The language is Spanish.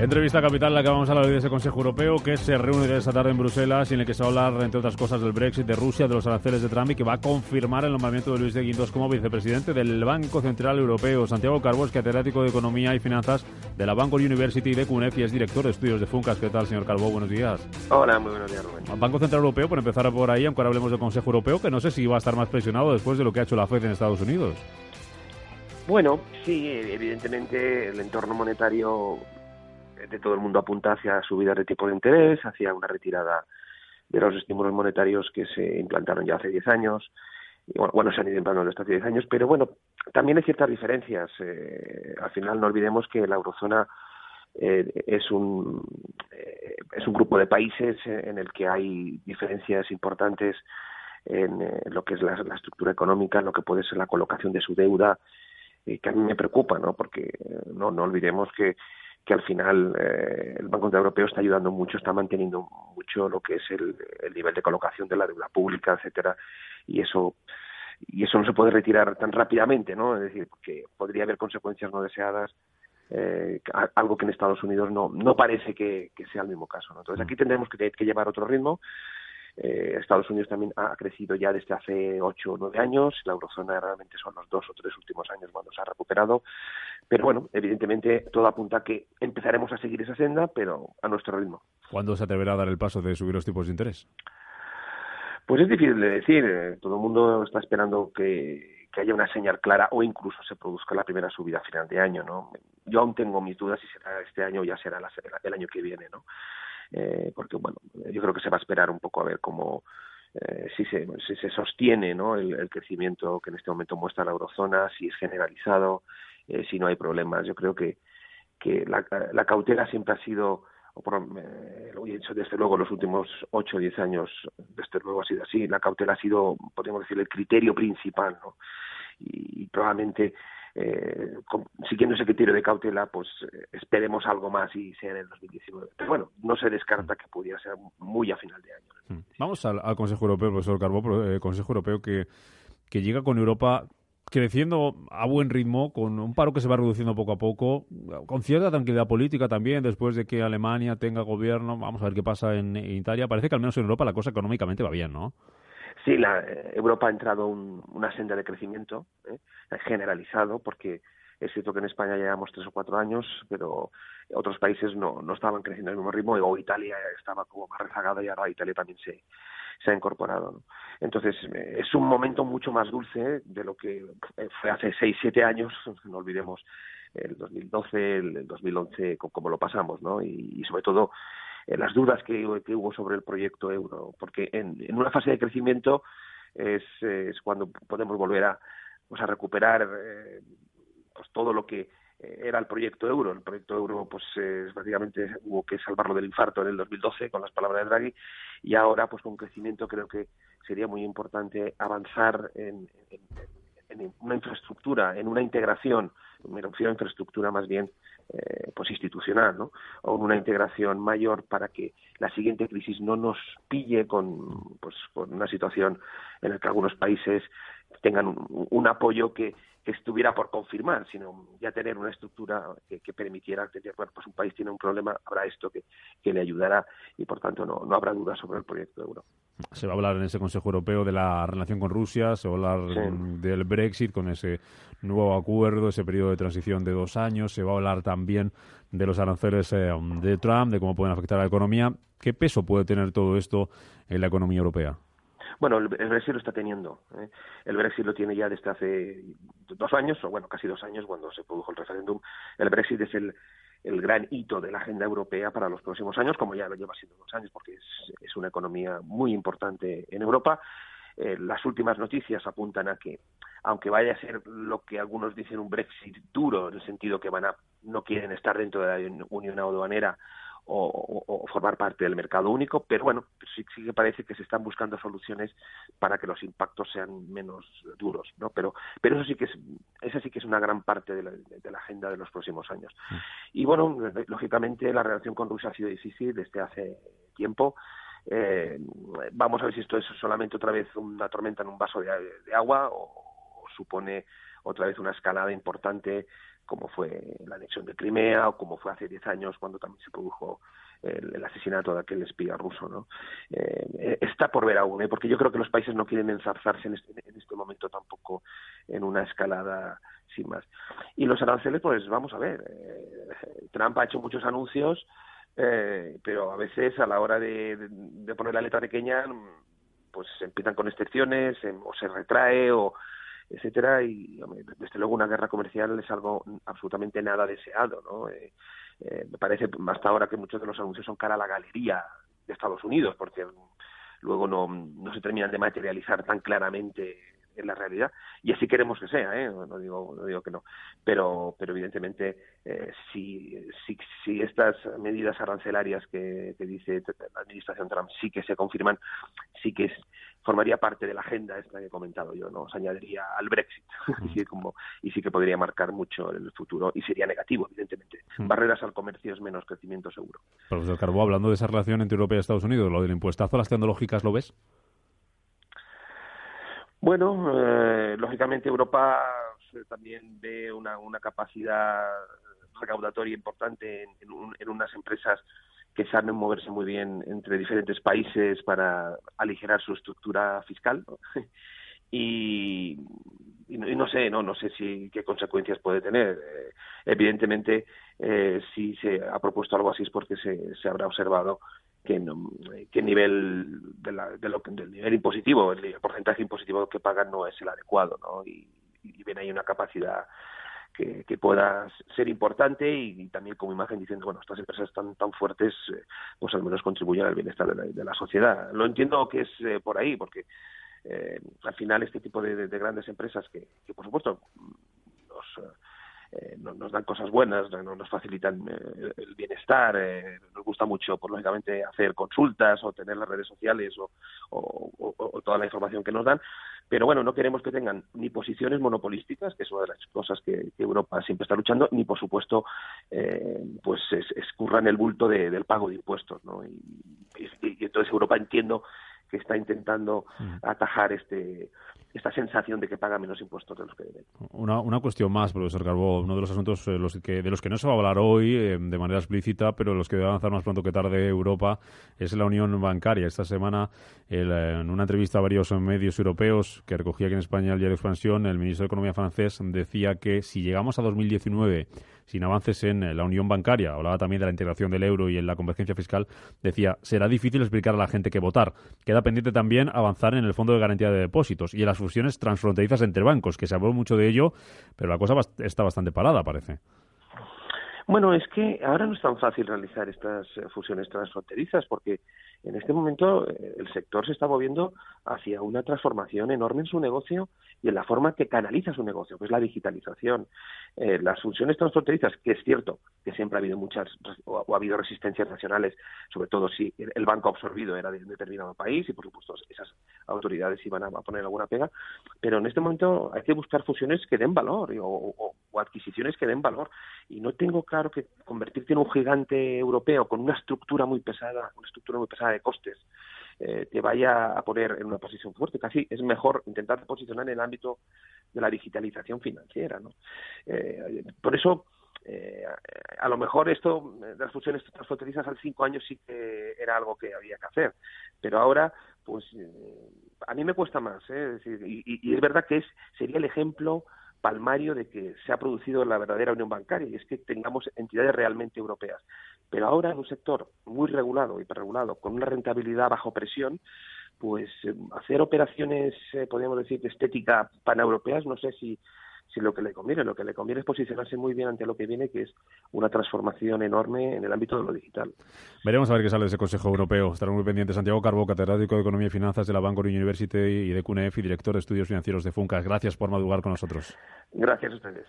Entrevista capital, la que vamos a hablar hoy de ese Consejo Europeo que se reúne esta tarde en Bruselas y en el que se va a hablar, entre otras cosas, del Brexit, de Rusia, de los aranceles de Trump y que va a confirmar el nombramiento de Luis de Guindos como vicepresidente del Banco Central Europeo. Santiago Carbos, catedrático de Economía y Finanzas de la Banco University de CUNEF y es director de estudios de Funcas. ¿Qué tal, señor Calvo? Buenos días. Hola, muy buenos días, Rubén. Banco Central Europeo, por empezar por ahí, aunque ahora hablemos del Consejo Europeo, que no sé si va a estar más presionado después de lo que ha hecho la FED en Estados Unidos. Bueno, sí, evidentemente el entorno monetario de todo el mundo apunta hacia subidas de tipo de interés, hacia una retirada de los estímulos monetarios que se implantaron ya hace 10 años. Bueno, se han ido implantando desde hace 10 años, pero bueno, también hay ciertas diferencias. Eh, al final no olvidemos que la eurozona eh, es un eh, es un grupo de países en el que hay diferencias importantes en, lo que es la, estructura económica, lo que puede ser la colocación de su deuda, que a mí me preocupa, ¿no? Porque no, no olvidemos que que al final eh, el Banco Central Europeo está ayudando mucho, está manteniendo mucho lo que es el, nivel de colocación de la deuda pública, etcétera, y eso y eso no se puede retirar tan rápidamente, ¿no? Es decir, que podría haber consecuencias no deseadas, eh, algo que en Estados Unidos no no parece que, sea el mismo caso, ¿no? Entonces aquí tendremos que, que llevar otro ritmo eh, Estados Unidos también ha crecido ya desde hace ocho o nueve años, la eurozona realmente son los dos o tres últimos años cuando se ha recuperado, pero bueno, evidentemente todo apunta a que empezaremos a seguir esa senda, pero a nuestro ritmo. ¿Cuándo se atreverá a dar el paso de subir los tipos de interés? Pues es difícil de decir, eh, todo el mundo está esperando que, que haya una señal clara o incluso se produzca la primera subida a final de año, ¿no? Yo aún tengo mis dudas si será este año o ya será el año que viene, ¿no? Eh, porque bueno, yo creo que se va a esperar un poco a ver cómo eh, si, se, si se sostiene ¿no? el, crecimiento que en este momento muestra la eurozona, si es generalizado, eh, si no hay problemas. Yo creo que, que la, la cautela siempre ha sido, o por, lo he dicho desde luego los últimos 8 o 10 años, desde luego ha sido así, la cautela ha sido, podríamos decir, el criterio principal, ¿no? y probablemente eh, siguiendo ese criterio de cautela, pues eh, esperemos algo más y sea en el 2019. Pero bueno, no se descarta que pudiera ser muy a final de año. Mm. Vamos al, Consejo Europeo, profesor Carbó, eh, Consejo Europeo que llega con Europa creciendo a buen ritmo, con un paro que se va reduciendo poco a poco, con cierta tranquilidad política también, después de que Alemania tenga gobierno. Vamos a ver qué pasa en, Italia. Parece que al menos en Europa la cosa económicamente va bien, ¿no? Sí, la, Europa ha entrado en una senda de crecimiento ¿eh? generalizado, porque es cierto que en España llevamos tres o cuatro años, pero otros países no, no estaban creciendo al mismo ritmo, o Italia estaba como más rezagada y ahora Italia también se, se ha incorporado. Entonces, es un momento mucho más dulce de lo que fue hace seis, siete años, no olvidemos el 2012, el 2011, como lo pasamos, ¿no? Y, sobre todo eh, las dudas que, hubo sobre el proyecto euro, porque en, en una fase de crecimiento es, cuando podemos volver a, pues a recuperar eh, pues todo lo que eh, era el proyecto euro. El proyecto euro, pues eh, básicamente hubo que salvarlo del infarto en el 2012 con las palabras de Draghi y ahora, pues con crecimiento, creo que sería muy importante avanzar en, una infraestructura, en una integración, me refiero a infraestructura más bien eh, pues institucional, ¿no? O una integración mayor para que la siguiente crisis no nos pille con, pues, con una situación en la que algunos países tengan un, apoyo que, estuviera por confirmar, sino ya tener una estructura que, permitiera tener, bueno, pues un país tiene un problema, habrá esto que, que le ayudará y por tanto no, no habrá duda sobre el proyecto de euro. Se va a hablar en ese Consejo Europeo de la relación con Rusia, se va a hablar del Brexit con ese nuevo acuerdo, ese periodo de transición de dos años, se va a hablar también de los aranceles eh, de Trump, de cómo pueden afectar a la economía. ¿Qué peso puede tener todo esto en la economía europea? Bueno, el, Brexit lo está teniendo. ¿eh? El Brexit lo tiene ya desde hace dos años, o bueno, casi dos años, cuando se produjo el referéndum. El Brexit es el, el gran hito de la agenda europea para los próximos años, como ya lo lleva siendo dos años, porque es, es una economía muy importante en Europa. Eh, las últimas noticias apuntan a que, aunque vaya a ser lo que algunos dicen un Brexit duro, en el sentido que van a, no quieren estar dentro de la Unión Aduanera o, formar parte del mercado único, pero bueno, sí, sí, que parece que se están buscando soluciones para que los impactos sean menos duros, ¿no? Pero, pero eso sí que es, esa sí que es una gran parte de la, de la agenda de los próximos años. Y bueno, lógicamente la relación con Rusia ha sido difícil desde hace tiempo. Eh, vamos a ver si esto es solamente otra vez una tormenta en un vaso de, agua o, supone otra vez una escalada importante como fue la anexión de Crimea o como fue hace 10 años cuando también se produjo el, asesinato de aquel espía ruso. ¿no? Eh, está por ver aún, ¿eh? porque yo creo que los países no quieren enzarzarse en este, en este momento tampoco en una escalada sin más. Y los aranceles, pues vamos a ver. Eh, Trump ha hecho muchos anuncios, eh, pero a veces a la hora de, poner la letra pequeña, pues empiezan con excepciones o se retrae o etcétera y desde luego una guerra comercial es algo absolutamente nada deseado no eh, eh, me parece hasta ahora que muchos de los anuncios son cara a la galería de Estados Unidos, porque luego no, no se terminan de materializar tan claramente en la realidad y así queremos que sea ¿eh? no digo no digo que no pero pero evidentemente eh, si, si si estas medidas arancelarias que, que dice la administración Trump sí que se confirman sí que es formaría parte de la agenda esta que he comentado yo, ¿no? Se añadiría al Brexit y, como, y sí que podría marcar mucho en el futuro y sería negativo, evidentemente. Barreras al comercio es menos crecimiento seguro. Profesor Carbó, hablando de esa relación entre Europa y Estados Unidos, lo del impuestazo a las tecnológicas, ¿lo ves? Bueno, eh, lógicamente Europa también ve una, capacidad recaudatoria importante en, en unas empresas que saben moverse muy bien entre diferentes países para aligerar su estructura fiscal y, y, no, sé no no sé si qué consecuencias puede tener. Eh, evidentemente eh, si se ha propuesto algo así es porque se, se habrá observado que, no, que el nivel de la, de lo, del nivel impositivo el porcentaje impositivo que pagan no es el adecuado no y, y ven ahí una capacidad que, pueda ser importante y, también como imagen diciendo, bueno, estas empresas tan, tan fuertes, eh, pues al menos contribuyen al bienestar de la, sociedad. Lo entiendo que es eh, por ahí, porque eh, al final este tipo de, grandes empresas que, que por supuesto, los eh, nos, dan cosas buenas, nos facilitan eh, el bienestar, eh, nos gusta mucho, pues lógicamente, hacer consultas o tener las redes sociales o, toda la información que nos dan, pero bueno, no queremos que tengan ni posiciones monopolísticas, que es una de las cosas que, Europa siempre está luchando, ni por supuesto, pues escurran el bulto del pago de impuestos, ¿no? y entonces Europa entiendo que está intentando mm. atajar este esta sensación de que paga menos impuestos de los que deben. Una, una cuestión más, profesor Carbó, uno de los asuntos eh, los que, de los que no se va a hablar hoy eh, de manera explícita, pero los que debe avanzar más pronto que tarde Europa, es la unión bancaria. Esta semana, eh, en una entrevista a varios medios europeos que recogía aquí en España el diario Expansión, el ministro de Economía francés decía que si llegamos a 2019 sin avances en la unión bancaria, hablaba también de la integración del euro y en la convergencia fiscal, decía, será difícil explicar a la gente que votar. Queda pendiente también avanzar en el Fondo de Garantía de Depósitos y en las fusiones transfronterizas entre bancos, que se habló mucho de ello, pero la cosa está bastante parada, parece. Bueno, es que ahora no es tan fácil realizar estas eh, fusiones transfronterizas porque en este momento eh, el sector se está moviendo hacia una transformación enorme en su negocio y en la forma que canaliza su negocio, que es la digitalización. Eh, las funciones transfronterizas, que es cierto que siempre ha habido muchas o, ha habido resistencias nacionales, sobre todo si el banco absorbido era de un determinado país y por supuesto esas autoridades iban a, poner alguna pega, pero en este momento hay que buscar fusiones que den valor o, adquisiciones que den valor. Y no tengo claro que convertirte en un gigante europeo con una estructura muy pesada, una estructura muy pesada de costes, eh, te vaya a poner en una posición fuerte. Casi es mejor intentar posicionar en el ámbito de la digitalización financiera. ¿no? Eh, por eso, eh, a lo mejor esto de las fusiones transfronterizas al cinco años sí que era algo que había que hacer, pero ahora, pues a mí me cuesta más. y, y, es verdad que es sería el ejemplo palmario de que se ha producido la verdadera unión bancaria y es que tengamos entidades realmente europeas. Pero ahora en un sector muy regulado, y hiperregulado, con una rentabilidad bajo presión, pues eh, hacer operaciones, eh, podríamos decir, de estética paneuropeas, no sé si si lo que le conviene. Lo que le conviene es posicionarse muy bien ante lo que viene, que es una transformación enorme en el ámbito de lo digital. Veremos a ver qué sale de ese Consejo Europeo. Estaremos muy pendientes. Santiago Carbo, catedrático de Economía y Finanzas de la Bank University y de CUNEF y director de Estudios Financieros de FUNCAS. Gracias por madrugar con nosotros. Gracias a ustedes.